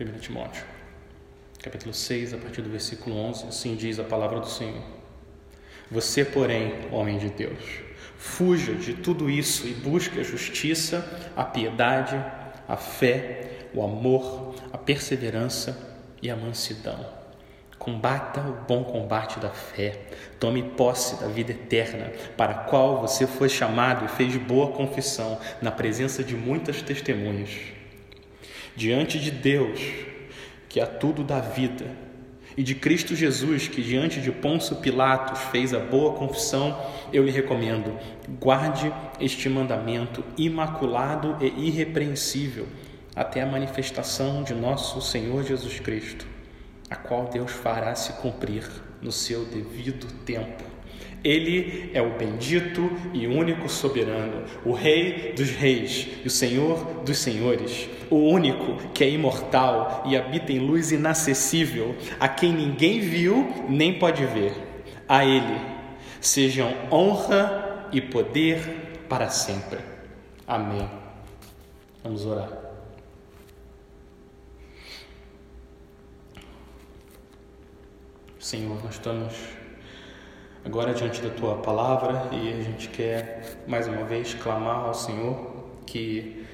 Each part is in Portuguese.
1 Timóteo, capítulo 6, a partir do versículo 11, assim diz a palavra do Senhor. Você, porém, homem de Deus, fuja de tudo isso e busque a justiça, a piedade, a fé, o amor, a perseverança e a mansidão. Combata o bom combate da fé. Tome posse da vida eterna, para a qual você foi chamado e fez boa confissão na presença de muitas testemunhas. Diante de Deus, que a tudo dá vida, e de Cristo Jesus, que diante de Pôncio Pilatos fez a boa confissão, eu lhe recomendo: guarde este mandamento imaculado e irrepreensível até a manifestação de nosso Senhor Jesus Cristo, a qual Deus fará se cumprir no seu devido tempo. Ele é o bendito e único soberano, o Rei dos Reis e o Senhor dos Senhores, o único que é imortal e habita em luz inacessível, a quem ninguém viu nem pode ver. A Ele sejam honra e poder para sempre. Amém. Vamos orar. Senhor, nós estamos agora diante da tua palavra e a gente quer mais uma vez clamar ao Senhor que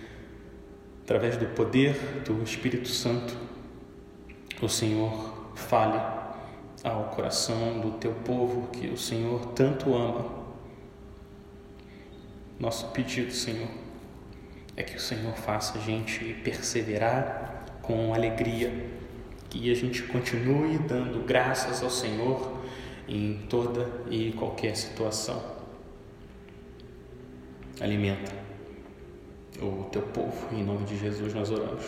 através do poder do Espírito Santo o Senhor fale ao coração do teu povo que o Senhor tanto ama. Nosso pedido, Senhor, é que o Senhor faça a gente perseverar com alegria, que a gente continue dando graças ao Senhor em toda e qualquer situação. Alimenta o teu povo, em nome de Jesus nós oramos.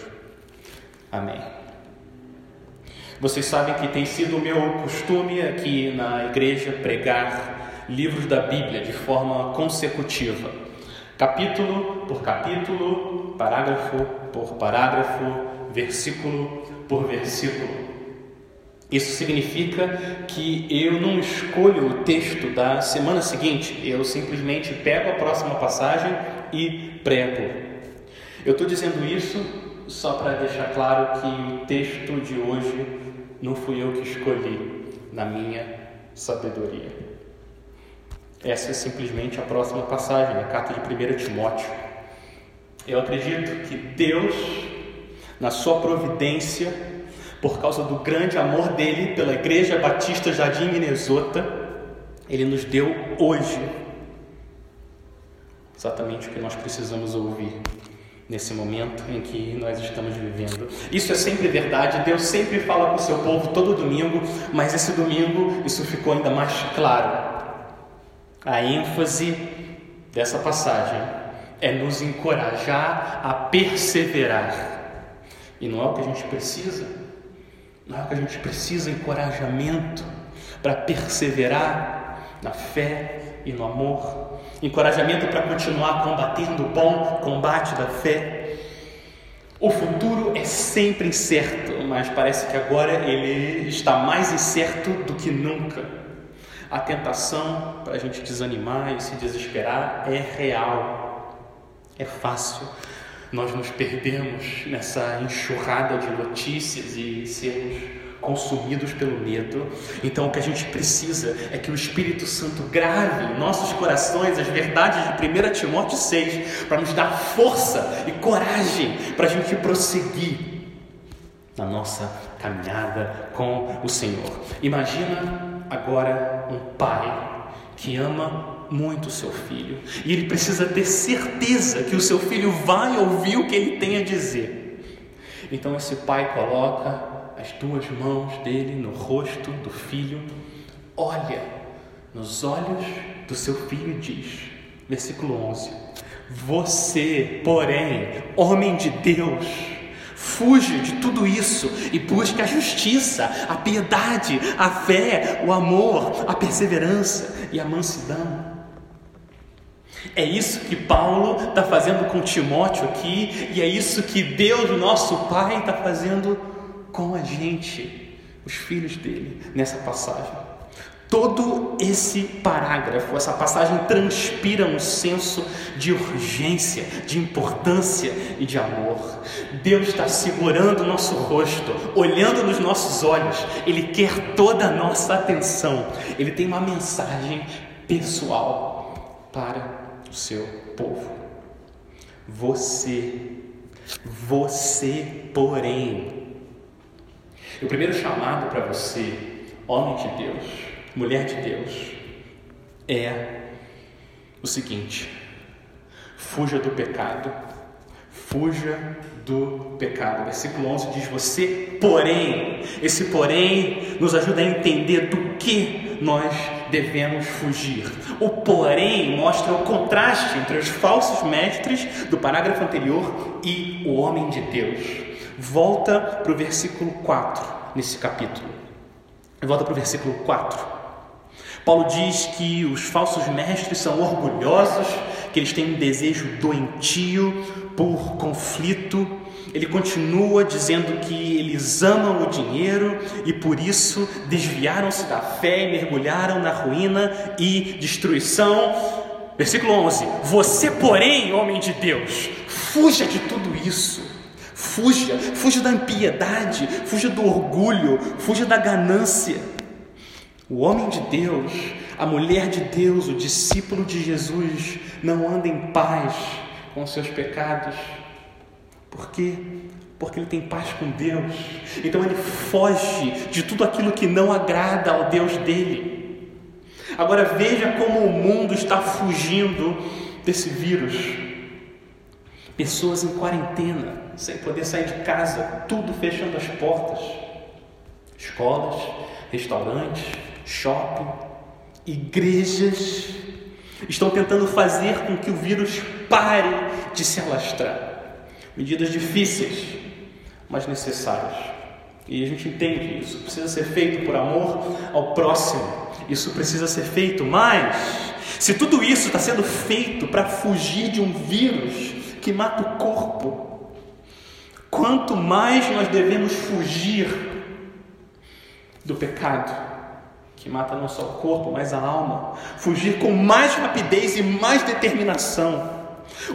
Amém. Vocês sabem que tem sido o meu costume aqui na igreja pregar livros da Bíblia de forma consecutiva, capítulo por capítulo, parágrafo por parágrafo, versículo por versículo. Isso significa que eu não escolho o texto da semana seguinte, eu simplesmente pego a próxima passagem e prego. Eu estou dizendo isso só para deixar claro que o texto de hoje não fui eu que escolhi na minha sabedoria. Essa é simplesmente a próxima passagem, a carta de 1 Timóteo. Eu acredito que Deus, na sua providência, por causa do grande amor dele pela Igreja Batista Jardim Minnesota, ele nos deu hoje exatamente o que nós precisamos ouvir nesse momento em que nós estamos vivendo. Isso é sempre verdade, Deus sempre fala com o seu povo todo domingo, mas esse domingo isso ficou ainda mais claro. A ênfase dessa passagem é nos encorajar a perseverar. E não é o que a gente precisa. Não é que a gente precisa encorajamento para perseverar na fé e no amor, encorajamento para continuar combatendo o bom combate da fé. O futuro é sempre incerto, mas parece que agora ele está mais incerto do que nunca. A tentação para a gente desanimar e se desesperar é real, é fácil nós nos perdemos nessa enxurrada de notícias e sermos consumidos pelo medo. Então, o que a gente precisa é que o Espírito Santo grave em nossos corações as verdades de 1 Timóteo 6, para nos dar força e coragem para a gente prosseguir na nossa caminhada com o Senhor. Imagina agora um pai que ama muito o seu filho e ele precisa ter certeza que o seu filho vai ouvir o que ele tem a dizer. Então esse pai coloca as duas mãos dele no rosto do filho, olha nos olhos do seu filho e diz, versículo 11: Você, porém, homem de Deus, Fuja de tudo isso e busque a justiça, a piedade, a fé, o amor, a perseverança e a mansidão. É isso que Paulo está fazendo com Timóteo aqui, e é isso que Deus, nosso Pai, está fazendo com a gente, os filhos dele, nessa passagem. Todo esse parágrafo, essa passagem transpira um senso de urgência, de importância e de amor. Deus está segurando o nosso rosto, olhando nos nossos olhos, Ele quer toda a nossa atenção. Ele tem uma mensagem pessoal para seu povo. Você, você, porém. O primeiro chamado para você, homem de Deus, mulher de Deus, é o seguinte: fuja do pecado, fuja do pecado. Versículo 11 diz: Você, porém, esse porém nos ajuda a entender do que nós devemos fugir. O porém mostra o contraste entre os falsos mestres do parágrafo anterior e o homem de Deus. Volta para o versículo 4 nesse capítulo. Volta para o versículo 4. Paulo diz que os falsos mestres são orgulhosos, que eles têm um desejo doentio por conflito. Ele continua dizendo que eles amam o dinheiro e por isso desviaram-se da fé e mergulharam na ruína e destruição. Versículo 11: Você, porém, homem de Deus, fuja de tudo isso. Fuja, fuja da impiedade, fuja do orgulho, fuja da ganância. O homem de Deus, a mulher de Deus, o discípulo de Jesus, não anda em paz com seus pecados. Por quê? Porque ele tem paz com Deus. Então ele foge de tudo aquilo que não agrada ao Deus dele. Agora veja como o mundo está fugindo desse vírus. Pessoas em quarentena, sem poder sair de casa, tudo fechando as portas. Escolas, restaurantes, shopping, igrejas estão tentando fazer com que o vírus pare de se alastrar. Medidas difíceis, mas necessárias. E a gente entende isso. Precisa ser feito por amor ao próximo. Isso precisa ser feito, mas se tudo isso está sendo feito para fugir de um vírus que mata o corpo, quanto mais nós devemos fugir do pecado que mata não só o corpo, mas a alma. Fugir com mais rapidez e mais determinação.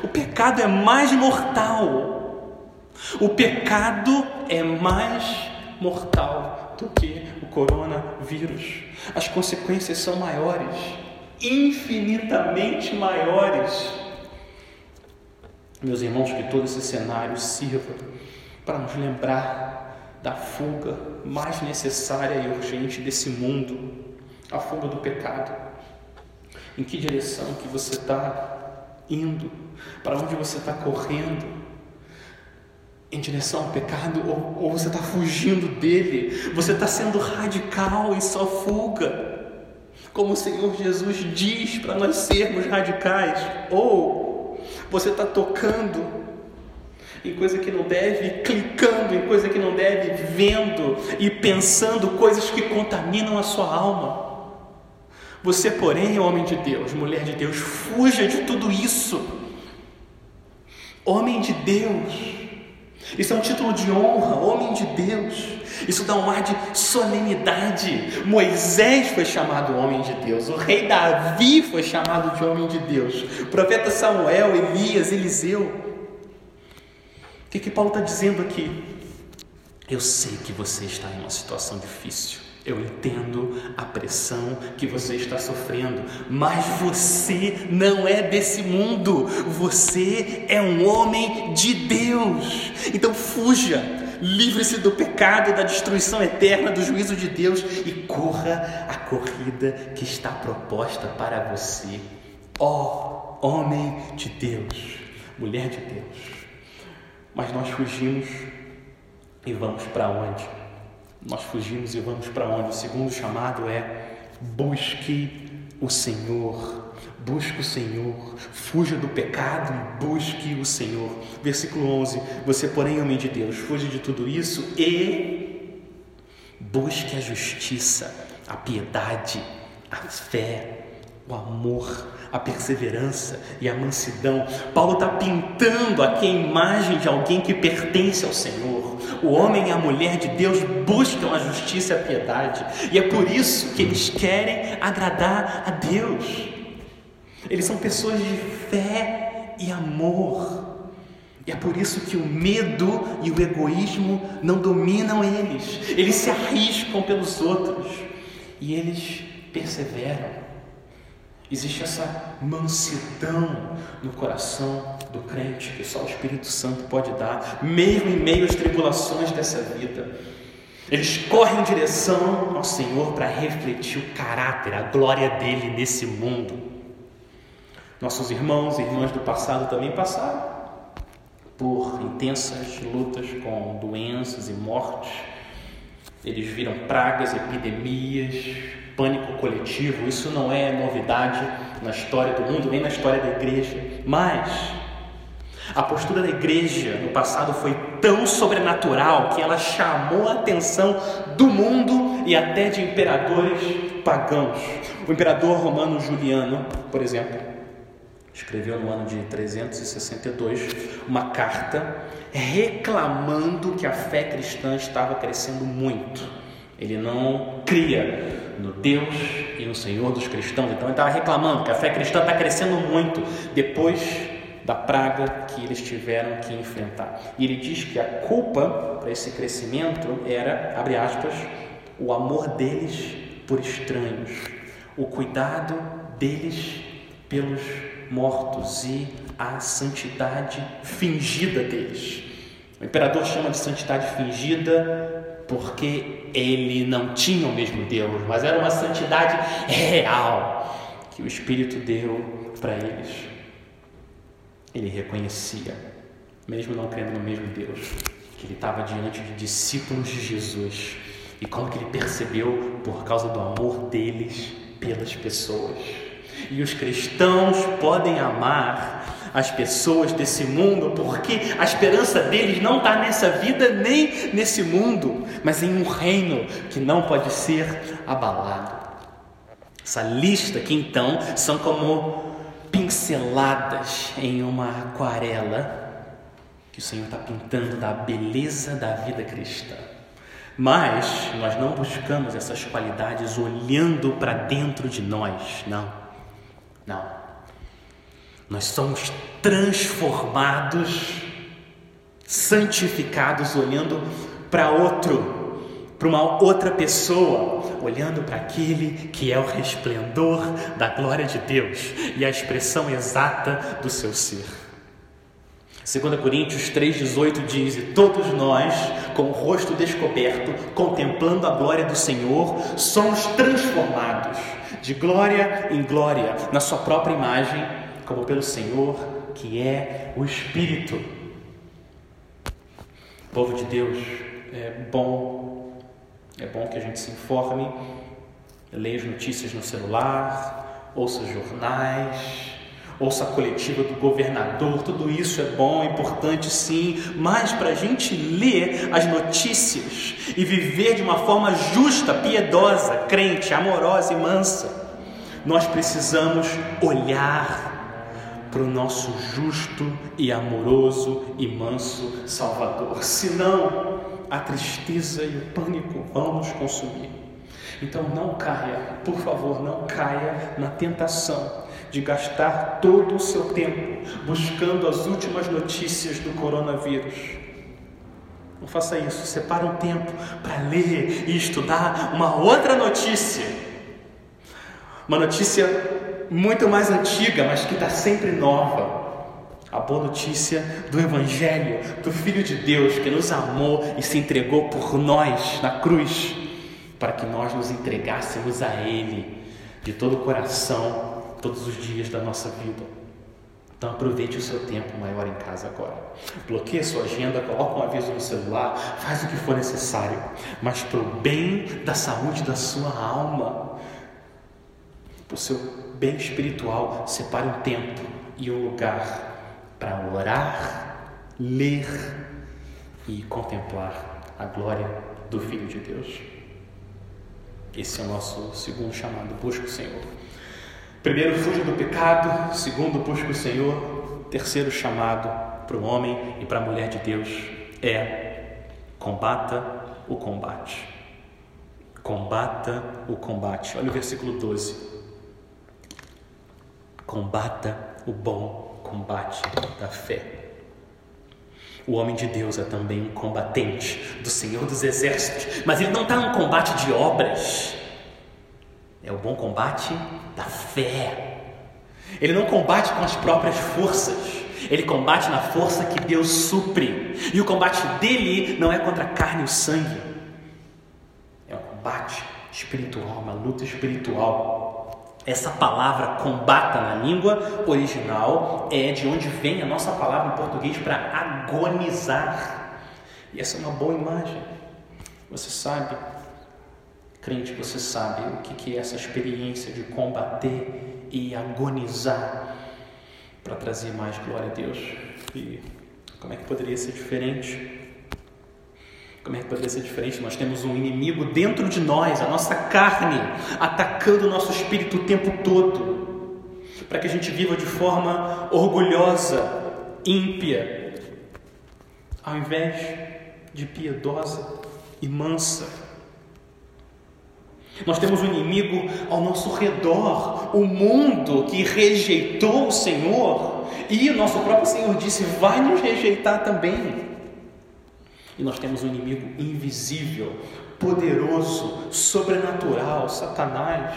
O pecado é mais mortal. O pecado é mais mortal do que o coronavírus. As consequências são maiores, infinitamente maiores. Meus irmãos, que todo esse cenário sirva para nos lembrar da fuga mais necessária e urgente desse mundo, a fuga do pecado. Em que direção que você está indo? Para onde você está correndo? Em direção ao pecado ou, ou você está fugindo dele? Você está sendo radical e só fuga? Como o Senhor Jesus diz para nós sermos radicais? Ou você está tocando em coisa que não deve, clicando em coisa que não deve, vendo e pensando coisas que contaminam a sua alma. Você, porém, é homem de Deus, mulher de Deus, fuja de tudo isso. Homem de Deus. Isso é um título de honra, homem de Deus. Isso dá um ar de solenidade. Moisés foi chamado homem de Deus, o rei Davi foi chamado de homem de Deus, o profeta Samuel, Elias, Eliseu que, que Paulo está dizendo aqui? Eu sei que você está em uma situação difícil. Eu entendo a pressão que você está sofrendo, mas você não é desse mundo. Você é um homem de Deus. Então fuja, livre-se do pecado, da destruição eterna, do juízo de Deus e corra a corrida que está proposta para você. Ó oh, homem de Deus, mulher de Deus. Mas nós fugimos e vamos para onde? Nós fugimos e vamos para onde? O segundo chamado é busque o Senhor. Busque o Senhor, fuja do pecado e busque o Senhor. Versículo 11: Você, porém, homem de Deus, fuja de tudo isso e busque a justiça, a piedade, a fé, o amor, a perseverança e a mansidão. Paulo está pintando aqui a imagem de alguém que pertence ao Senhor. O homem e a mulher de Deus buscam a justiça e a piedade, e é por isso que eles querem agradar a Deus. Eles são pessoas de fé e amor. E é por isso que o medo e o egoísmo não dominam eles. Eles se arriscam pelos outros e eles perseveram. Existe essa mansidão no coração do crente que só o Espírito Santo pode dar, mesmo em meio às tribulações dessa vida. Eles correm em direção ao Senhor para refletir o caráter, a glória dele nesse mundo. Nossos irmãos e irmãs do passado também passaram por intensas lutas com doenças e mortes. Eles viram pragas, epidemias, pânico coletivo. Isso não é novidade na história do mundo, nem na história da igreja. Mas a postura da igreja no passado foi tão sobrenatural que ela chamou a atenção do mundo e até de imperadores pagãos. O imperador romano Juliano, por exemplo, escreveu no ano de 362 uma carta reclamando que a fé cristã estava crescendo muito. Ele não cria no Deus e no Senhor dos cristãos, então ele estava reclamando que a fé cristã está crescendo muito depois da praga que eles tiveram que enfrentar. E ele diz que a culpa para esse crescimento era, abre aspas, o amor deles por estranhos, o cuidado deles pelos mortos e a santidade fingida deles. O imperador chama de santidade fingida porque ele não tinha o mesmo Deus, mas era uma santidade real que o Espírito deu para eles. Ele reconhecia, mesmo não crendo no mesmo Deus, que ele estava diante de discípulos de Jesus e como que ele percebeu por causa do amor deles pelas pessoas. E os cristãos podem amar as pessoas desse mundo, porque a esperança deles não está nessa vida nem nesse mundo, mas em um reino que não pode ser abalado. Essa lista aqui então são como pinceladas em uma aquarela que o Senhor está pintando da beleza da vida cristã. Mas nós não buscamos essas qualidades olhando para dentro de nós, não. Não. Nós somos transformados, santificados, olhando para outro, para uma outra pessoa, olhando para aquele que é o resplendor da glória de Deus e a expressão exata do seu ser. 2 Coríntios 3,18 diz: E todos nós, com o rosto descoberto, contemplando a glória do Senhor, somos transformados de glória em glória, na sua própria imagem, como pelo Senhor, que é o Espírito. Povo de Deus, é bom, é bom que a gente se informe, leia as notícias no celular, ouça jornais, ouça a coletiva do governador, tudo isso é bom, é importante sim, mas para a gente ler as notícias e viver de uma forma justa, piedosa, crente, amorosa e mansa, nós precisamos olhar para o nosso justo e amoroso e manso Salvador, senão a tristeza e o pânico vão nos consumir. Então não caia, por favor, não caia na tentação de gastar todo o seu tempo buscando as últimas notícias do coronavírus. Não faça isso, separe um tempo para ler e estudar uma outra notícia. Uma notícia muito mais antiga, mas que está sempre nova. A boa notícia do Evangelho, do Filho de Deus que nos amou e se entregou por nós na cruz, para que nós nos entregássemos a Ele de todo o coração todos os dias da nossa vida. Então aproveite o seu tempo maior em casa agora. Bloqueie sua agenda, coloque um aviso no celular, faz o que for necessário, mas para o bem da saúde da sua alma, o seu bem espiritual, separe um tempo e um lugar para orar, ler e contemplar a glória do Filho de Deus. Esse é o nosso segundo chamado. Busque o Senhor. Primeiro, fuja do pecado. Segundo, busca o Senhor. Terceiro chamado para o homem e para a mulher de Deus é combata o combate. Combata o combate. Olha o versículo 12. Combata o bom combate da fé. O homem de Deus é também um combatente do Senhor dos Exércitos, mas ele não está num combate de obras, é o bom combate da fé. Ele não combate com as próprias forças, ele combate na força que Deus supre, e o combate dele não é contra a carne e o sangue, é um combate espiritual, uma luta espiritual. Essa palavra combata na língua original é de onde vem a nossa palavra em português para agonizar. E essa é uma boa imagem. Você sabe, crente, você sabe o que é essa experiência de combater e agonizar para trazer mais glória a Deus. E como é que poderia ser diferente? Como é que poderia ser diferente? Nós temos um inimigo dentro de nós, a nossa carne, atacando o nosso espírito o tempo todo, para que a gente viva de forma orgulhosa, ímpia, ao invés de piedosa e mansa. Nós temos um inimigo ao nosso redor, o mundo que rejeitou o Senhor, e o nosso próprio Senhor disse: vai nos rejeitar também. E nós temos um inimigo invisível, poderoso, sobrenatural, Satanás.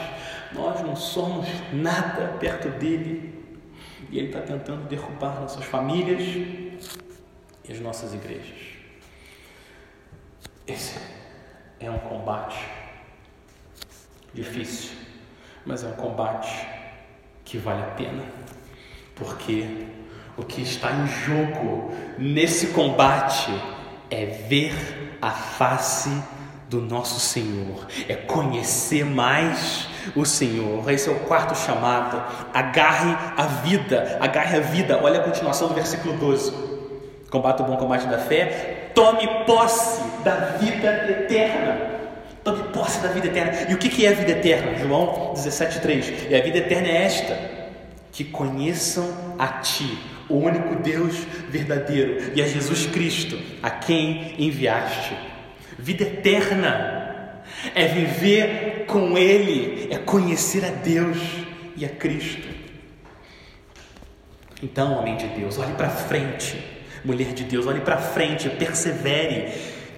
Nós não somos nada perto dele. E ele está tentando derrubar nossas famílias e as nossas igrejas. Esse é um combate difícil, mas é um combate que vale a pena, porque o que está em jogo nesse combate é ver a face do nosso Senhor, é conhecer mais o Senhor. Esse é o quarto chamado. Agarre a vida, agarre a vida. Olha a continuação do versículo 12. Combate o bom combate da fé, tome posse da vida eterna. Tome posse da vida eterna. E o que é a vida eterna? João 17,3. E a vida eterna é esta: que conheçam a Ti, o único Deus verdadeiro, e a Jesus Cristo, a quem enviaste. Vida eterna é viver com Ele, é conhecer a Deus e a Cristo. Então, homem de Deus, olhe para frente, mulher de Deus, olhe para frente, persevere.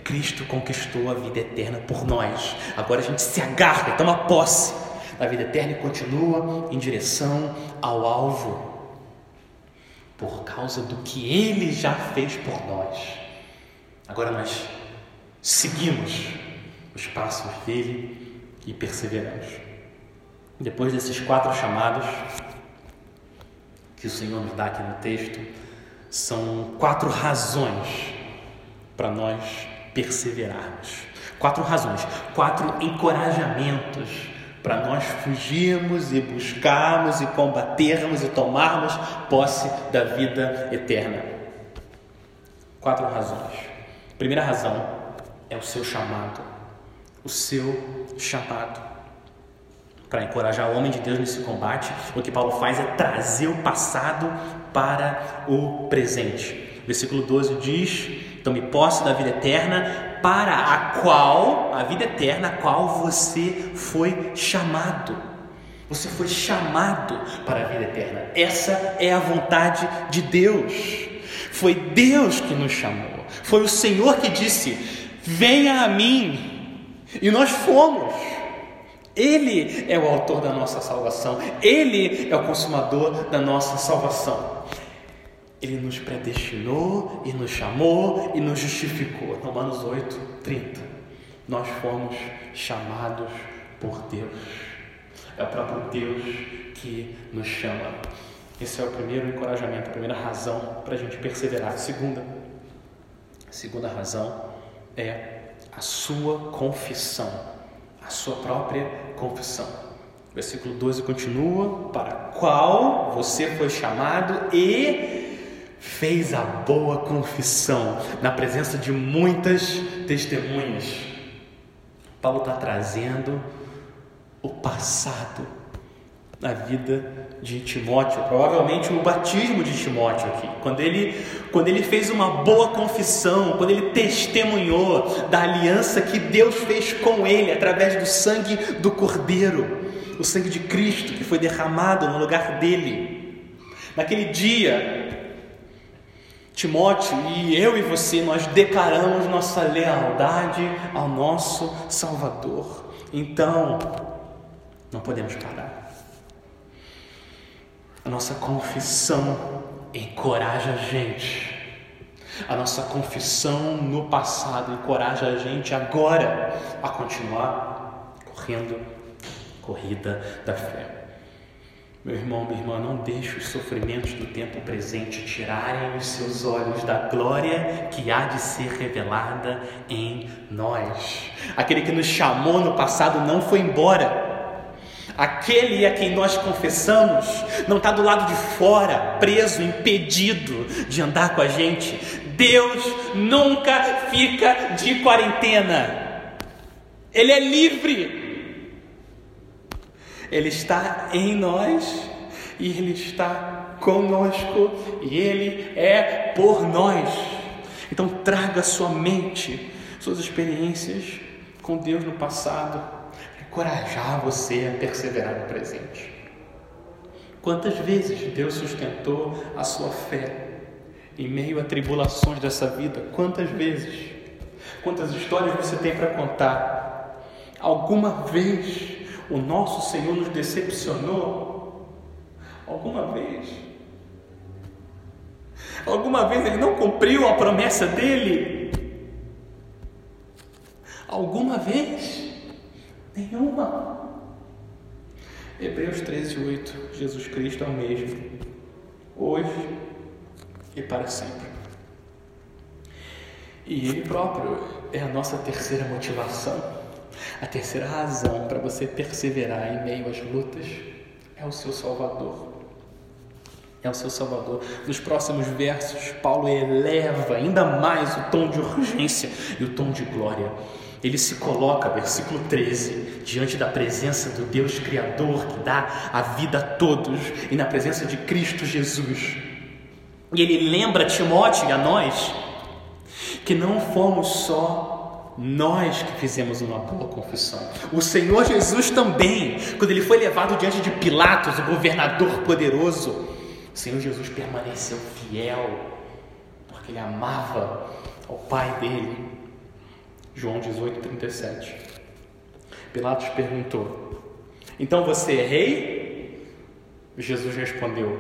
Cristo conquistou a vida eterna por nós. Agora a gente se agarra, toma posse da vida eterna e continua em direção ao alvo por causa do que Ele já fez por nós. Agora nós seguimos os passos dele e perseveramos. Depois desses quatro chamados que o Senhor nos dá aqui no texto, são quatro razões para nós perseverarmos. Quatro razões, quatro encorajamentos para nós fugirmos e buscarmos e combatermos e tomarmos posse da vida eterna. Quatro razões. Primeira razão é o seu chamado. O seu chamado. Para encorajar o homem de Deus nesse combate, o que Paulo faz é trazer o passado para o presente. Versículo 12 diz: Tome posse da vida eterna para a qual, a vida eterna, a qual você foi chamado. Você foi chamado para a vida eterna. Essa é a vontade de Deus. Foi Deus que nos chamou. Foi o Senhor que disse: Venha a mim. E nós fomos. Ele é o autor da nossa salvação. Ele é o consumador da nossa salvação. Ele nos predestinou e nos chamou e nos justificou. Romanos 8, 30. Nós fomos chamados por Deus. É o próprio Deus que nos chama. Esse é o primeiro encorajamento, a primeira razão para a gente perseverar. Segunda, a segunda razão é a sua confissão, a sua própria confissão. Versículo 12 continua: Para qual você foi chamado e fez a boa confissão na presença de muitas testemunhas. Paulo está trazendo o passado na vida de Timóteo, provavelmente o batismo de Timóteo aqui, quando ele, quando ele fez uma boa confissão, quando ele testemunhou da aliança que Deus fez com ele através do sangue do Cordeiro, o sangue de Cristo que foi derramado no lugar dele. Naquele dia, Timóteo e eu e você, nós declaramos nossa lealdade ao nosso Salvador. Então, não podemos parar. A nossa confissão encoraja a gente. A nossa confissão no passado encoraja a gente agora a continuar correndo a corrida da fé. Meu irmão, minha irmã, não deixe os sofrimentos do tempo presente tirarem os seus olhos da glória que há de ser revelada em nós. Aquele que nos chamou no passado não foi embora Aquele a quem nós confessamos não está do lado de fora, preso, impedido de andar com a gente. Deus nunca fica de quarentena. Ele é livre. Ele está em nós e Ele está conosco e Ele é por nós. Então traga sua mente, suas experiências com Deus no passado encorajar você a perseverar no presente. Quantas vezes Deus sustentou a sua fé em meio a tribulações dessa vida? Quantas vezes? Quantas histórias você tem para contar? Alguma vez o nosso Senhor nos decepcionou? Alguma vez? Alguma vez ele não cumpriu a promessa dele? Alguma vez? Nenhuma. Hebreus 13, 8. Jesus Cristo é o mesmo, hoje e para sempre. E Ele próprio é a nossa terceira motivação, a terceira razão para você perseverar em meio às lutas é o seu Salvador. É o seu Salvador. Nos próximos versos, Paulo eleva ainda mais o tom de urgência e o tom de glória ele se coloca, versículo 13, diante da presença do Deus Criador que dá a vida a todos e na presença de Cristo Jesus. E ele lembra a Timóteo e a nós que não fomos só nós que fizemos uma boa confissão. O Senhor Jesus também, quando ele foi levado diante de Pilatos, o governador poderoso, o Senhor Jesus permaneceu fiel, porque ele amava ao Pai dele João 18, 37. Pilatos perguntou: Então você é rei? Jesus respondeu: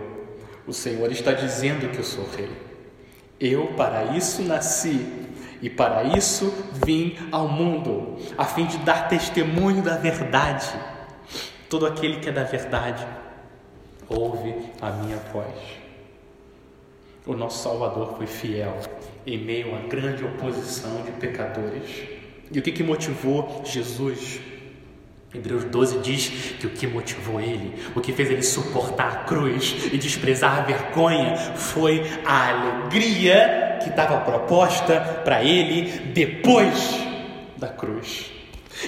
O Senhor está dizendo que eu sou rei. Eu para isso nasci e para isso vim ao mundo, a fim de dar testemunho da verdade. Todo aquele que é da verdade ouve a minha voz. O nosso Salvador foi fiel em meio à grande oposição de pecadores. E o que, que motivou Jesus? Hebreus 12 diz que o que motivou ele, o que fez ele suportar a cruz e desprezar a vergonha, foi a alegria que estava proposta para ele depois da cruz.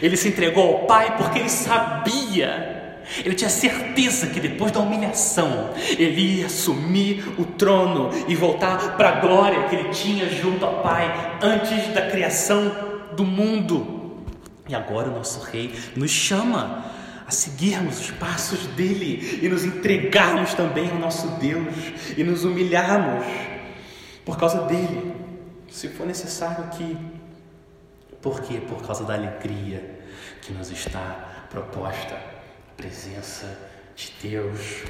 Ele se entregou ao Pai porque ele sabia ele tinha certeza que depois da humilhação ele ia assumir o trono e voltar para a glória que ele tinha junto ao Pai antes da criação do mundo. E agora o nosso Rei nos chama a seguirmos os passos dele e nos entregarmos também ao nosso Deus e nos humilharmos por causa dele, se for necessário aqui. Por quê? Por causa da alegria que nos está proposta presença de Deus.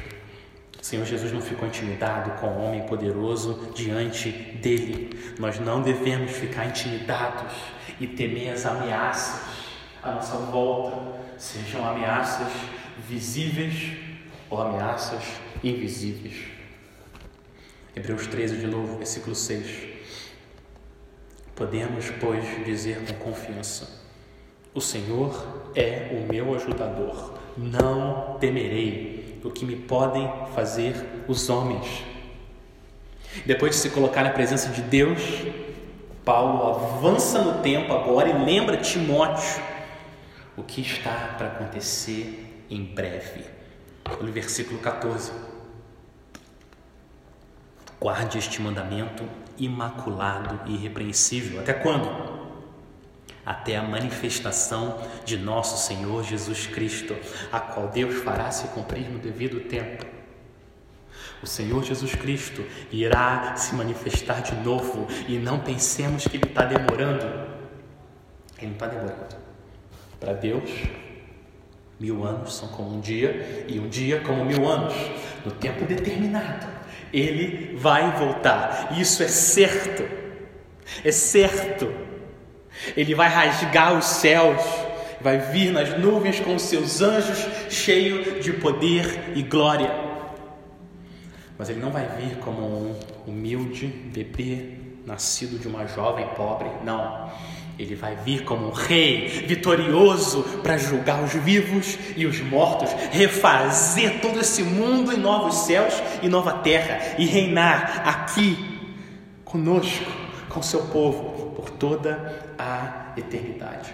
Senhor Jesus não ficou intimidado com o homem poderoso diante dele. Nós não devemos ficar intimidados e temer as ameaças à nossa volta, sejam ameaças visíveis ou ameaças invisíveis. Hebreus 13, de novo, versículo 6. Podemos, pois, dizer com confiança: O Senhor é o meu ajudador não temerei o que me podem fazer os homens. Depois de se colocar na presença de Deus, Paulo avança no tempo agora e lembra Timóteo o que está para acontecer em breve. Olha o versículo 14. Guarde este mandamento imaculado e irrepreensível. Até quando? Até a manifestação de nosso Senhor Jesus Cristo, a qual Deus fará se cumprir no devido tempo. O Senhor Jesus Cristo irá se manifestar de novo e não pensemos que Ele está demorando. Ele não está demorando. Para Deus, mil anos são como um dia e um dia como mil anos. No tempo determinado, Ele vai voltar. Isso é certo. É certo. Ele vai rasgar os céus vai vir nas nuvens com seus anjos, cheio de poder e glória. Mas ele não vai vir como um humilde bebê nascido de uma jovem pobre, não. Ele vai vir como um rei vitorioso para julgar os vivos e os mortos, refazer todo esse mundo em novos céus e nova terra e reinar aqui conosco, com seu povo, por toda a eternidade.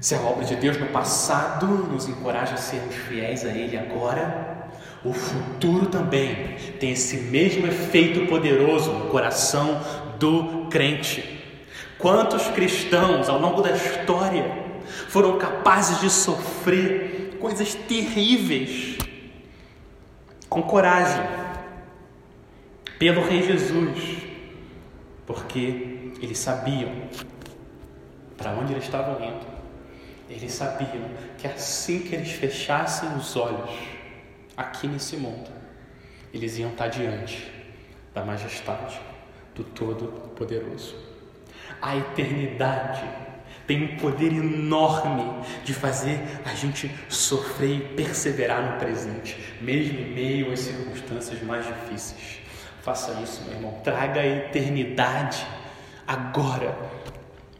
Se a obra de Deus no passado nos encoraja a sermos fiéis a Ele agora, o futuro também tem esse mesmo efeito poderoso no coração do crente. Quantos cristãos ao longo da história foram capazes de sofrer coisas terríveis com coragem pelo Rei Jesus, porque eles sabiam para onde eles estavam indo. Eles sabiam que assim que eles fechassem os olhos, aqui nesse mundo, eles iam estar diante da majestade do Todo-Poderoso. A eternidade tem um poder enorme de fazer a gente sofrer e perseverar no presente, mesmo em meio às circunstâncias mais difíceis. Faça isso, meu irmão. Traga a eternidade agora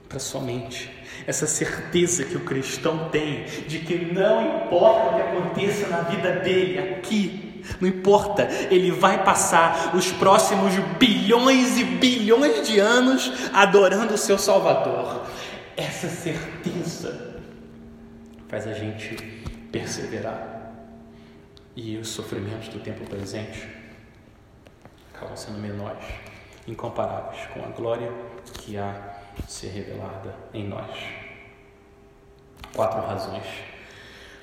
para sua mente essa certeza que o cristão tem de que não importa o que aconteça na vida dele aqui, não importa, ele vai passar os próximos bilhões e bilhões de anos adorando o seu Salvador. Essa certeza faz a gente perseverar. E os sofrimentos do tempo presente acabam sendo menores, incomparáveis com a glória que há ser revelada em nós. Quatro razões.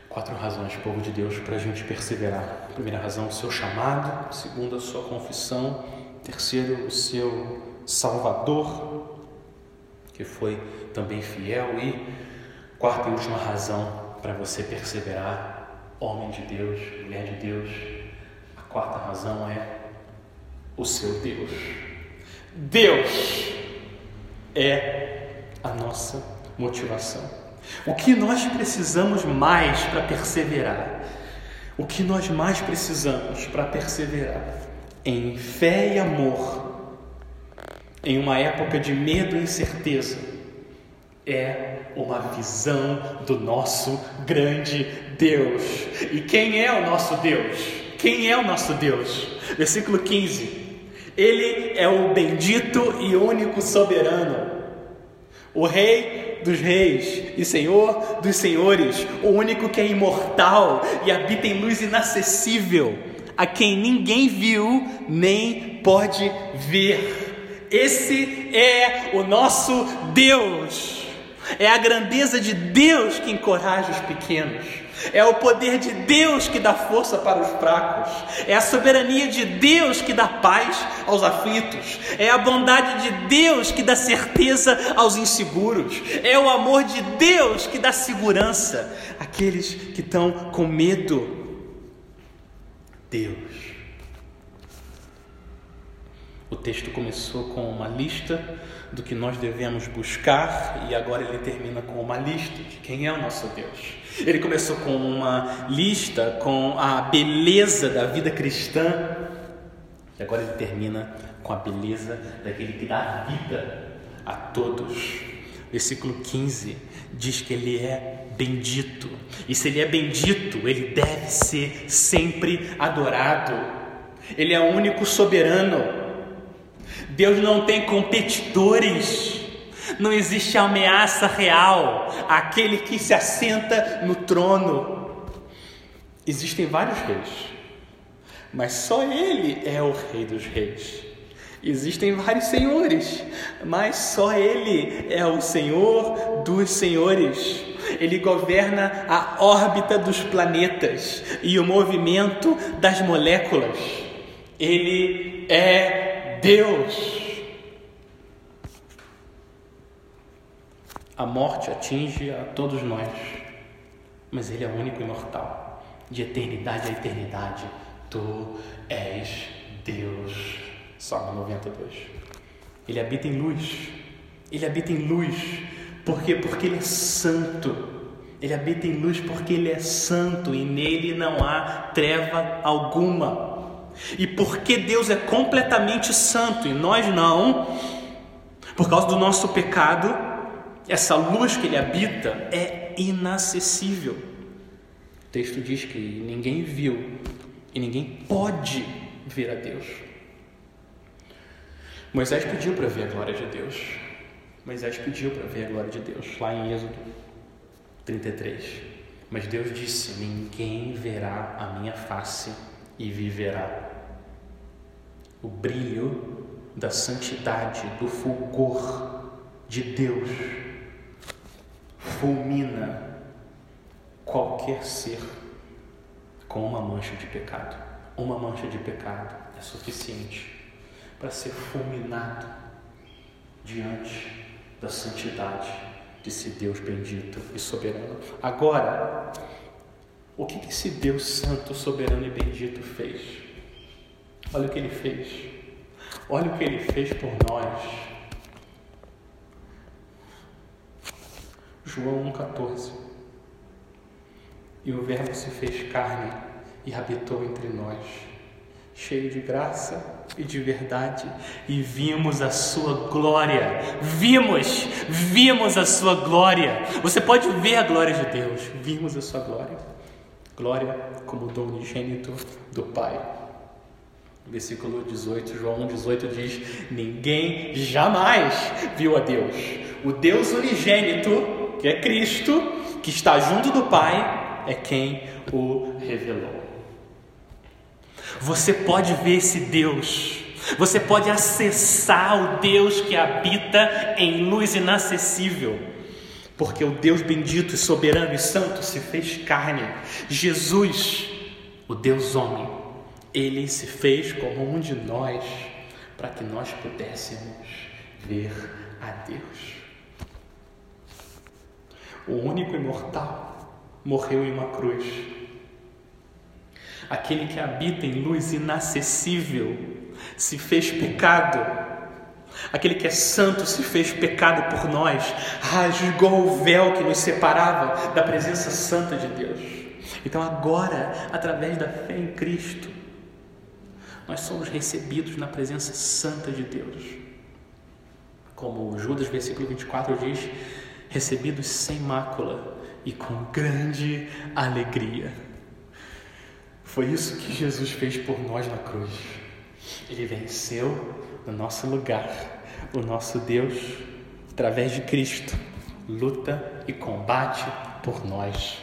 Quatro razões, povo de Deus, para a gente perseverar. Primeira razão, o seu chamado. Segunda, a sua confissão. Terceiro, o seu Salvador, que foi também fiel. E quarta e última razão para você perseverar, homem de Deus, mulher de Deus. A quarta razão é o seu Deus. Deus é a nossa motivação. O que nós precisamos mais para perseverar? O que nós mais precisamos para perseverar? Em fé e amor, em uma época de medo e incerteza, é uma visão do nosso grande Deus. E quem é o nosso Deus? Quem é o nosso Deus? Versículo 15. Ele é o bendito e único soberano, o Rei dos Reis e Senhor dos Senhores, o único que é imortal e habita em luz inacessível, a quem ninguém viu nem pode ver. Esse é o nosso Deus. É a grandeza de Deus que encoraja os pequenos. É o poder de Deus que dá força para os fracos. É a soberania de Deus que dá paz aos aflitos. É a bondade de Deus que dá certeza aos inseguros. É o amor de Deus que dá segurança àqueles que estão com medo. Deus. O texto começou com uma lista do que nós devemos buscar e agora ele termina com uma lista de quem é o nosso Deus. Ele começou com uma lista com a beleza da vida cristã e agora ele termina com a beleza daquele que dá vida a todos. Versículo 15 diz que ele é bendito. E se ele é bendito, ele deve ser sempre adorado. Ele é o único soberano. Deus não tem competidores. Não existe ameaça real àquele que se assenta no trono. Existem vários reis, mas só Ele é o Rei dos Reis. Existem vários senhores, mas só Ele é o Senhor dos senhores. Ele governa a órbita dos planetas e o movimento das moléculas. Ele é Deus. A morte atinge a todos nós, mas Ele é único imortal. De eternidade a eternidade, Tu és Deus. Salmo 92. Ele habita em luz. Ele habita em luz. Por quê? Porque Ele é santo. Ele habita em luz porque Ele é santo e nele não há treva alguma. E porque Deus é completamente santo e nós não, por causa do nosso pecado, essa luz que ele habita é inacessível. O texto diz que ninguém viu e ninguém pode ver a Deus. Moisés pediu para ver a glória de Deus. Moisés pediu para ver a glória de Deus, lá em Êxodo 33. Mas Deus disse: Ninguém verá a minha face e viverá. O brilho da santidade, do fulgor de Deus fulmina qualquer ser com uma mancha de pecado. Uma mancha de pecado é suficiente para ser fulminado diante da santidade desse Deus bendito e soberano. Agora, o que esse Deus santo, soberano e bendito fez? Olha o que ele fez. Olha o que ele fez por nós. João 1,14. E o Verbo se fez carne e habitou entre nós, cheio de graça e de verdade, e vimos a sua glória. Vimos, vimos a sua glória. Você pode ver a glória de Deus. Vimos a sua glória. Glória como dom unigênito do Pai. Versículo 18, João 18 diz: Ninguém jamais viu a Deus. O Deus unigênito que é Cristo, que está junto do Pai, é quem o revelou. Você pode ver esse Deus, você pode acessar o Deus que habita em luz inacessível, porque o Deus bendito e soberano e santo se fez carne. Jesus, o Deus homem, ele se fez como um de nós, para que nós pudéssemos ver a Deus o único imortal, morreu em uma cruz. Aquele que habita em luz inacessível se fez pecado. Aquele que é santo se fez pecado por nós, rasgou o véu que nos separava da presença santa de Deus. Então, agora, através da fé em Cristo, nós somos recebidos na presença santa de Deus. Como Judas, versículo 24 diz: recebidos sem mácula e com grande alegria. Foi isso que Jesus fez por nós na cruz. Ele venceu no nosso lugar. O nosso Deus, através de Cristo, luta e combate por nós,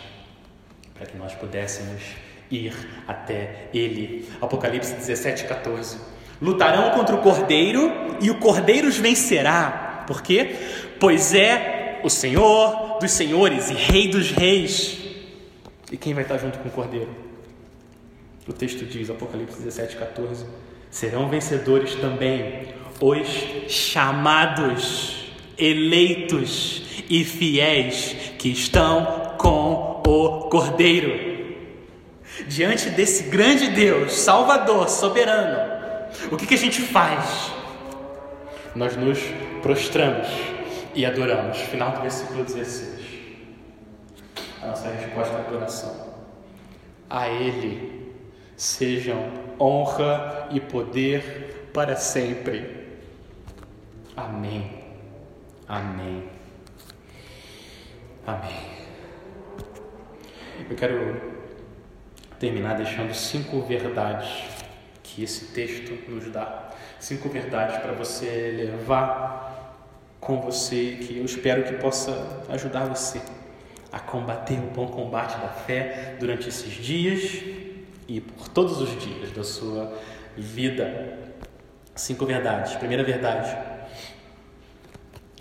para que nós pudéssemos ir até Ele. Apocalipse 17, 14. Lutarão contra o cordeiro e o cordeiro os vencerá. Por quê? Pois o Senhor dos senhores e Rei dos reis. E quem vai estar junto com o Cordeiro? O texto diz, Apocalipse 17, 14: serão vencedores também os chamados, eleitos e fiéis que estão com o Cordeiro. Diante desse grande Deus, Salvador, soberano, o que, que a gente faz? Nós nos prostramos e adoramos. Final do versículo 16. A nossa resposta à adoração. A Ele sejam honra e poder para sempre. Amém. Amém. Amém. Eu quero terminar deixando cinco verdades que esse texto nos dá. Cinco verdades para você levar com você, que eu espero que possa ajudar você a combater o bom combate da fé durante esses dias e por todos os dias da sua vida. Cinco verdades. Primeira verdade: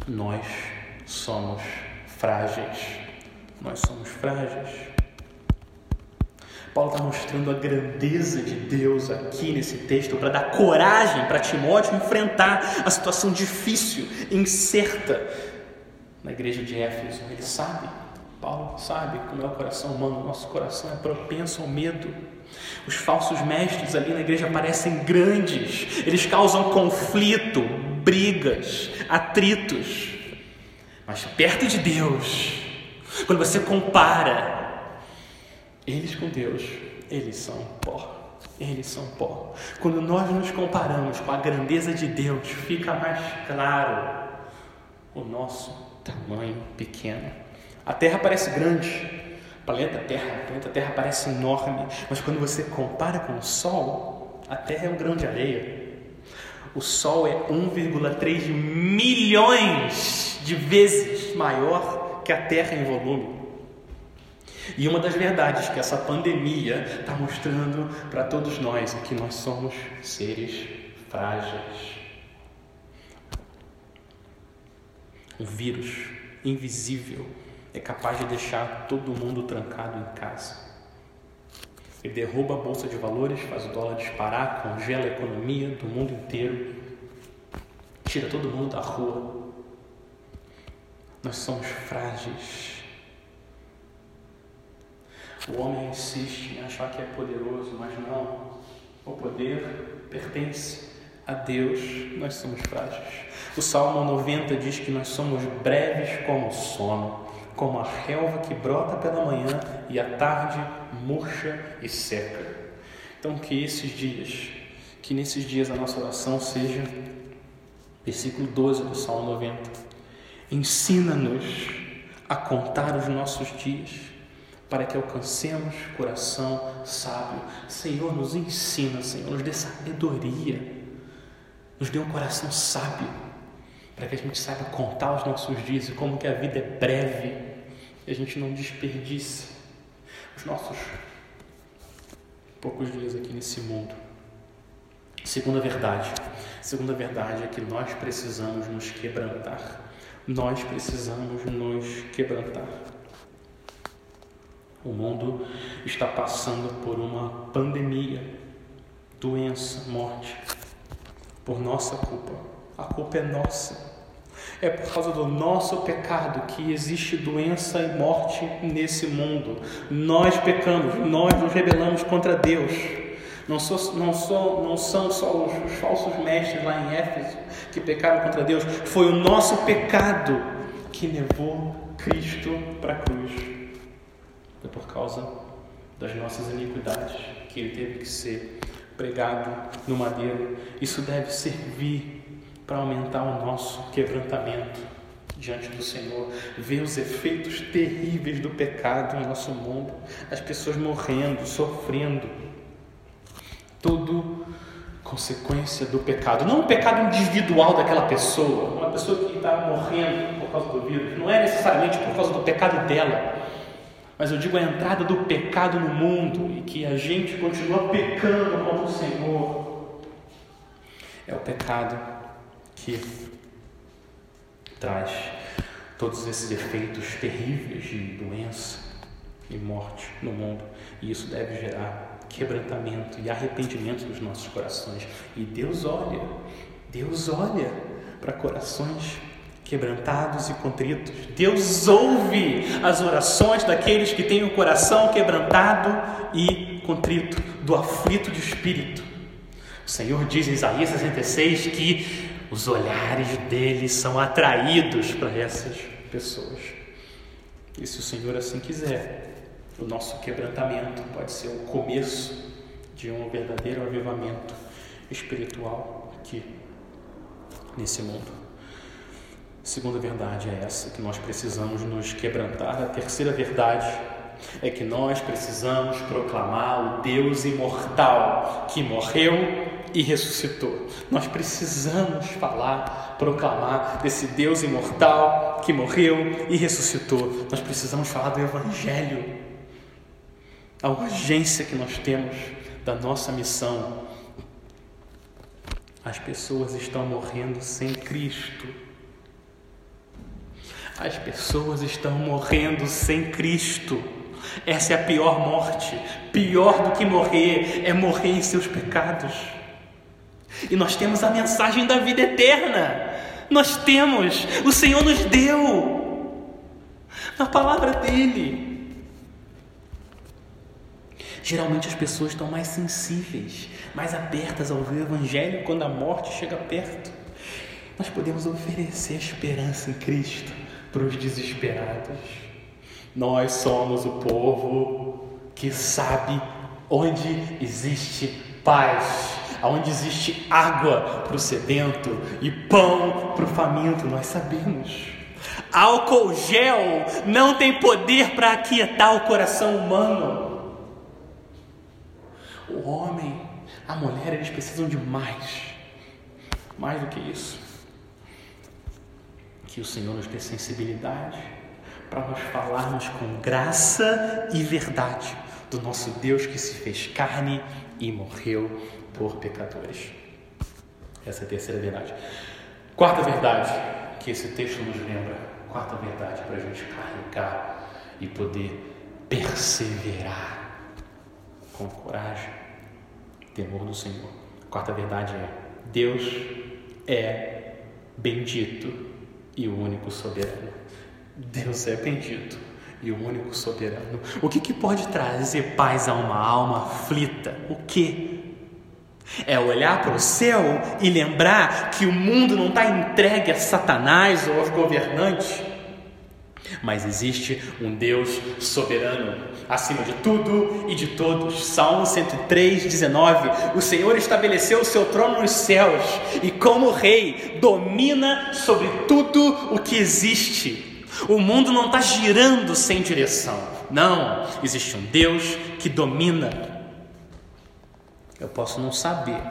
nós somos frágeis. Nós somos frágeis. Paulo está mostrando a grandeza de Deus aqui nesse texto para dar coragem para Timóteo enfrentar a situação difícil, incerta na igreja de Éfeso. Ele sabe, Paulo sabe como é o coração humano, nosso coração é propenso ao medo. Os falsos mestres ali na igreja parecem grandes, eles causam conflito, brigas, atritos. Mas perto de Deus, quando você compara eles com Deus, eles são pó. Eles são pó. Quando nós nos comparamos com a grandeza de Deus, fica mais claro o nosso tamanho pequeno. A Terra parece grande, o planeta Terra, o planeta Terra parece enorme, mas quando você compara com o Sol, a Terra é um grão de areia. O Sol é 1,3 milhões de vezes maior que a Terra em volume. E uma das verdades que essa pandemia está mostrando para todos nós é que nós somos seres frágeis. Um vírus invisível é capaz de deixar todo mundo trancado em casa. Ele derruba a bolsa de valores, faz o dólar disparar, congela a economia do mundo inteiro, tira todo mundo da rua. Nós somos frágeis. O homem insiste em achar que é poderoso, mas não. O poder pertence a Deus, nós somos frágeis. O Salmo 90 diz que nós somos breves como o sono, como a relva que brota pela manhã e à tarde murcha e seca. Então, que esses dias, que nesses dias a nossa oração seja, versículo 12 do Salmo 90, ensina-nos a contar os nossos dias para que alcancemos coração sábio. Senhor, nos ensina, Senhor, nos dê sabedoria, nos dê um coração sábio, para que a gente saiba contar os nossos dias e como que a vida é breve e a gente não desperdice os nossos poucos dias aqui nesse mundo. Segunda verdade, segunda verdade é que nós precisamos nos quebrantar. Nós precisamos nos quebrantar. O mundo está passando por uma pandemia, doença, morte, por nossa culpa. A culpa é nossa. É por causa do nosso pecado que existe doença e morte nesse mundo. Nós pecamos, nós nos rebelamos contra Deus. Não, sou, não, sou, não são só os, os falsos mestres lá em Éfeso que pecaram contra Deus, foi o nosso pecado que levou Cristo para a cruz. Foi por causa das nossas iniquidades que ele teve que ser pregado no madeiro. Isso deve servir para aumentar o nosso quebrantamento diante do Senhor, ver os efeitos terríveis do pecado no nosso mundo, as pessoas morrendo, sofrendo, tudo consequência do pecado, não o pecado individual daquela pessoa, uma pessoa que está morrendo por causa do vírus, não é necessariamente por causa do pecado dela, mas eu digo a entrada do pecado no mundo e que a gente continua pecando contra o Senhor. É o pecado que traz todos esses efeitos terríveis de doença e morte no mundo. E isso deve gerar quebrantamento e arrependimento nos nossos corações. E Deus olha, Deus olha para corações quebrantados e contritos. Deus ouve as orações daqueles que têm o coração quebrantado e contrito, do aflito de espírito. O Senhor diz em Isaías 66 que os olhares deles são atraídos para essas pessoas. E se o Senhor assim quiser, o nosso quebrantamento pode ser o começo de um verdadeiro avivamento espiritual aqui nesse mundo. Segunda verdade é essa, que nós precisamos nos quebrantar. A terceira verdade é que nós precisamos proclamar o Deus imortal que morreu, e ressuscitou. Nós precisamos falar, proclamar desse Deus imortal que morreu e ressuscitou. Nós precisamos falar do Evangelho, a urgência que nós temos da nossa missão. As pessoas estão morrendo sem Cristo. As pessoas estão morrendo sem Cristo. Essa é a pior morte. Pior do que morrer é morrer em seus pecados. E nós temos a mensagem da vida eterna. Nós temos, o Senhor nos deu na palavra dele. Geralmente as pessoas estão mais sensíveis, mais abertas ao ver o Evangelho quando a morte chega perto. Nós podemos oferecer esperança em Cristo para os desesperados. Nós somos o povo que sabe onde existe paz, onde existe água para o sedento e pão para o faminto. Nós sabemos. Álcool gel não tem poder para aquietar o coração humano. O homem, a mulher, eles precisam de mais. Mais do que isso. Que o Senhor nos dê sensibilidade para nós falarmos com graça e verdade do nosso Deus que se fez carne e morreu por pecadores. Essa é a terceira verdade. Quarta verdade que esse texto nos lembra, quarta verdade para a gente carregar e poder perseverar com coragem, temor do Senhor. Quarta verdade é: Deus é bendito e o único soberano. Deus é bendito e o único soberano. O que, que pode trazer paz a uma alma aflita? O que? É olhar para o céu e lembrar que o mundo não está entregue a Satanás ou aos governantes, mas existe um Deus soberano acima de tudo e de todos. Salmo 103, 19. O Senhor estabeleceu o seu trono nos céus e, como rei, domina sobre tudo o que existe. O mundo não está girando sem direção. Não, existe um Deus que domina. Eu posso não saber,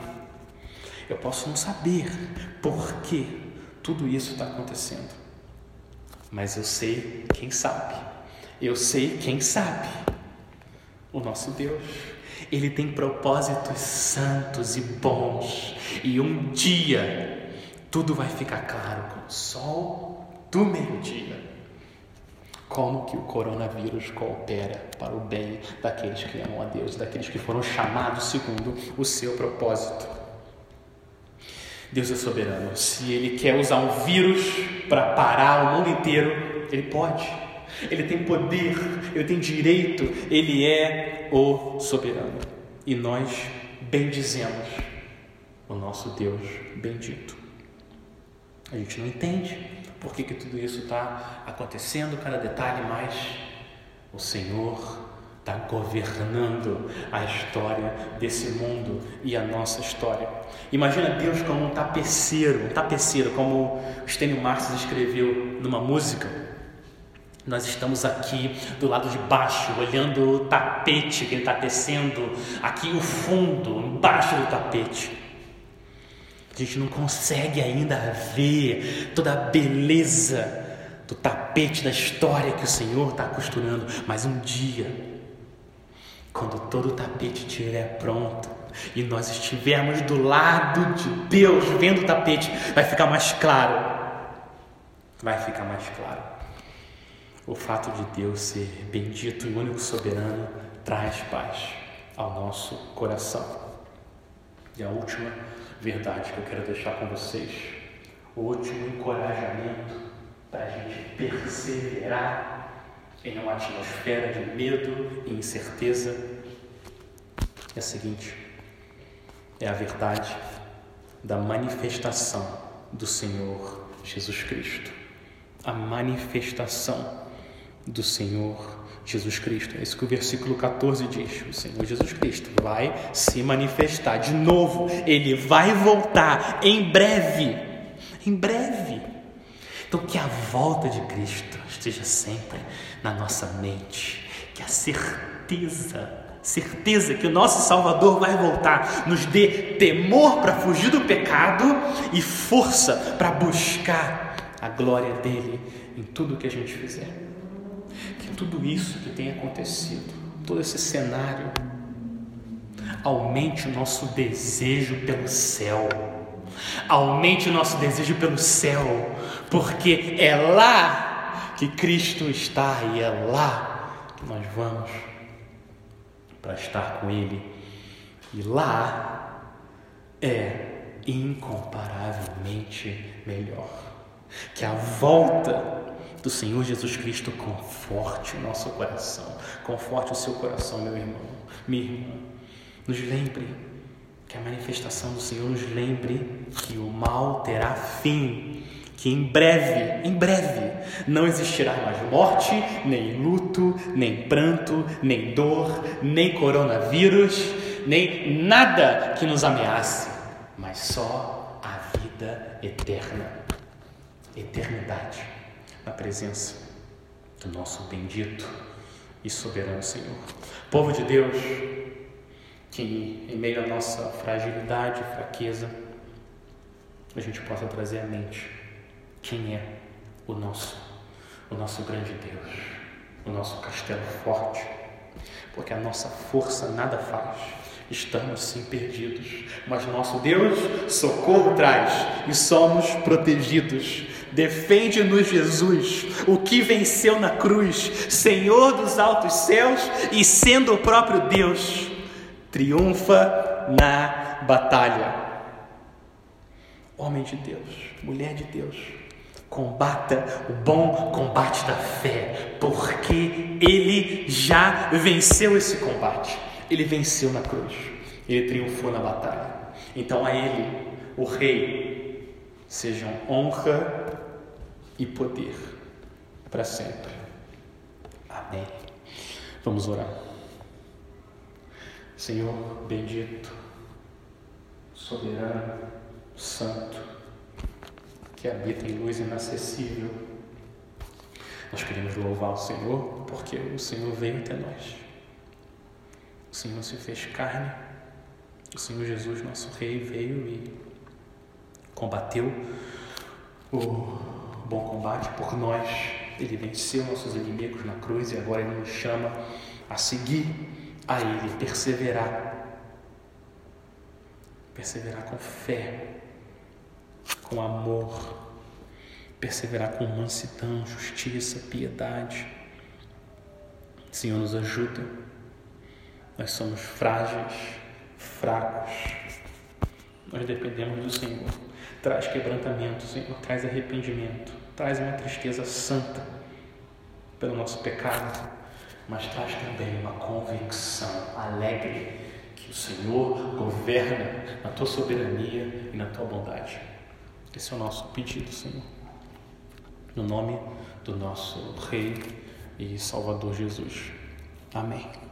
eu posso não saber por que tudo isso está acontecendo, mas eu sei quem sabe. Eu sei quem sabe. O nosso Deus. Ele tem propósitos santos e bons, e um dia tudo vai ficar claro como o sol do meio-dia como que o coronavírus coopera para o bem daqueles que amam a Deus, daqueles que foram chamados segundo o seu propósito. Deus é soberano. Se Ele quer usar um vírus para parar o mundo inteiro, Ele pode. Ele tem poder, Ele tem direito, Ele é o soberano. E nós bendizemos o nosso Deus bendito. A gente não entende, por que, que tudo isso está acontecendo, cada detalhe, mas o Senhor está governando a história desse mundo e a nossa história. Imagina Deus como um tapeceiro, um tapeceiro, como o Stênio Marx escreveu numa música. Nós estamos aqui do lado de baixo, olhando o tapete que ele está tecendo, aqui o fundo, embaixo do tapete. A gente não consegue ainda ver toda a beleza do tapete da história que o Senhor está costurando, mas um dia, quando todo o tapete estiver pronto e nós estivermos do lado de Deus vendo o tapete, vai ficar mais claro. Vai ficar mais claro. O fato de Deus ser bendito e único soberano traz paz ao nosso coração. E a última verdade que eu quero deixar com vocês, o último encorajamento para a gente perseverar em uma atmosfera de medo e incerteza é a seguinte: é a verdade da manifestação do Senhor Jesus Cristo. A manifestação do Senhor Jesus Cristo. É isso que o versículo 14 diz. O Senhor Jesus Cristo vai se manifestar de novo. Ele vai voltar em breve. Em breve. Então, que a volta de Cristo esteja sempre na nossa mente. Que a certeza certeza que o nosso Salvador vai voltar, nos dê temor para fugir do pecado e força para buscar a glória dele em tudo que a gente fizer. Que tudo isso que tem acontecido, todo esse cenário, aumente o nosso desejo pelo céu. Aumente o nosso desejo pelo céu, porque é lá que Cristo está e é lá que nós vamos para estar com Ele. E lá é incomparavelmente melhor. Que a volta do Senhor Jesus Cristo conforte o nosso coração, conforte o seu coração, meu irmão, minha irmã. Nos lembre que a manifestação do Senhor nos lembre que o mal terá fim, que em breve, em breve, não existirá mais morte, nem luto, nem pranto, nem dor, nem coronavírus, nem nada que nos ameace, mas só a vida eterna, eternidade, na presença do nosso bendito e soberano Senhor. Povo de Deus, que em meio à nossa fragilidade e fraqueza, a gente possa trazer à mente quem é o nosso, o nosso grande Deus, o nosso castelo forte, porque a nossa força nada faz. Estamos sim perdidos, mas nosso Deus socorro traz e somos protegidos. Defende-nos, Jesus, o que venceu na cruz, Senhor dos altos céus e sendo o próprio Deus triunfa na batalha. Homem de Deus, mulher de Deus, combata o bom combate da fé, porque ele já venceu esse combate. Ele venceu na cruz, ele triunfou na batalha. Então a ele, o Rei, sejam honra e poder para sempre. Amém. Vamos orar. Senhor bendito, soberano, santo, que habita em luz inacessível, nós queremos louvar o Senhor porque o Senhor veio até nós. O Senhor se fez carne, o Senhor Jesus, nosso Rei, veio e combateu o bom combate por nós. Ele venceu nossos inimigos na cruz e agora Ele nos chama a seguir a Ele, perseverar. Perseverar com fé, com amor, perseverar com mansidão, justiça, piedade. Senhor, nos ajuda. Nós somos frágeis, fracos. Nós dependemos do Senhor. Traz quebrantamento, Senhor. Traz arrependimento. Traz uma tristeza santa pelo nosso pecado mas traz também uma convicção alegre que o Senhor governa na tua soberania e na tua bondade. Esse é o nosso pedido, Senhor. No nome do nosso Rei e Salvador Jesus. Amém.